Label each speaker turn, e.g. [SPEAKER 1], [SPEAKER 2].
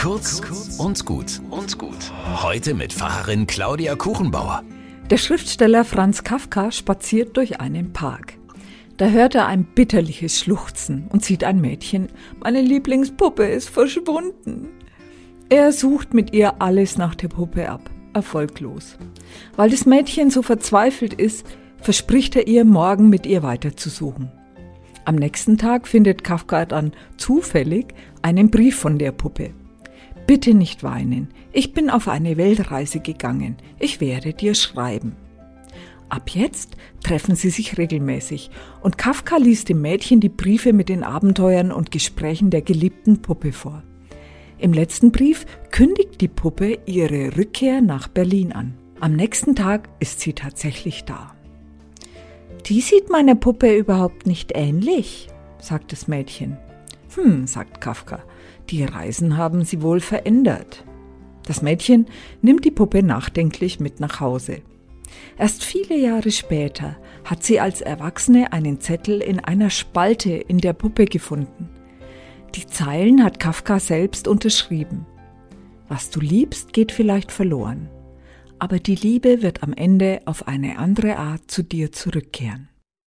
[SPEAKER 1] Kurz und gut und gut. Heute mit Pfarrerin Claudia Kuchenbauer.
[SPEAKER 2] Der Schriftsteller Franz Kafka spaziert durch einen Park. Da hört er ein bitterliches Schluchzen und sieht ein Mädchen. Meine Lieblingspuppe ist verschwunden. Er sucht mit ihr alles nach der Puppe ab. Erfolglos. Weil das Mädchen so verzweifelt ist, verspricht er ihr, morgen mit ihr weiterzusuchen. Am nächsten Tag findet Kafka dann zufällig einen Brief von der Puppe. Bitte nicht weinen, ich bin auf eine Weltreise gegangen, ich werde dir schreiben. Ab jetzt treffen sie sich regelmäßig und Kafka liest dem Mädchen die Briefe mit den Abenteuern und Gesprächen der geliebten Puppe vor. Im letzten Brief kündigt die Puppe ihre Rückkehr nach Berlin an. Am nächsten Tag ist sie tatsächlich da. Die sieht meiner Puppe überhaupt nicht ähnlich, sagt das Mädchen. Hm, sagt Kafka, die Reisen haben sie wohl verändert. Das Mädchen nimmt die Puppe nachdenklich mit nach Hause. Erst viele Jahre später hat sie als Erwachsene einen Zettel in einer Spalte in der Puppe gefunden. Die Zeilen hat Kafka selbst unterschrieben. Was du liebst, geht vielleicht verloren, aber die Liebe wird am Ende auf eine andere Art zu dir zurückkehren.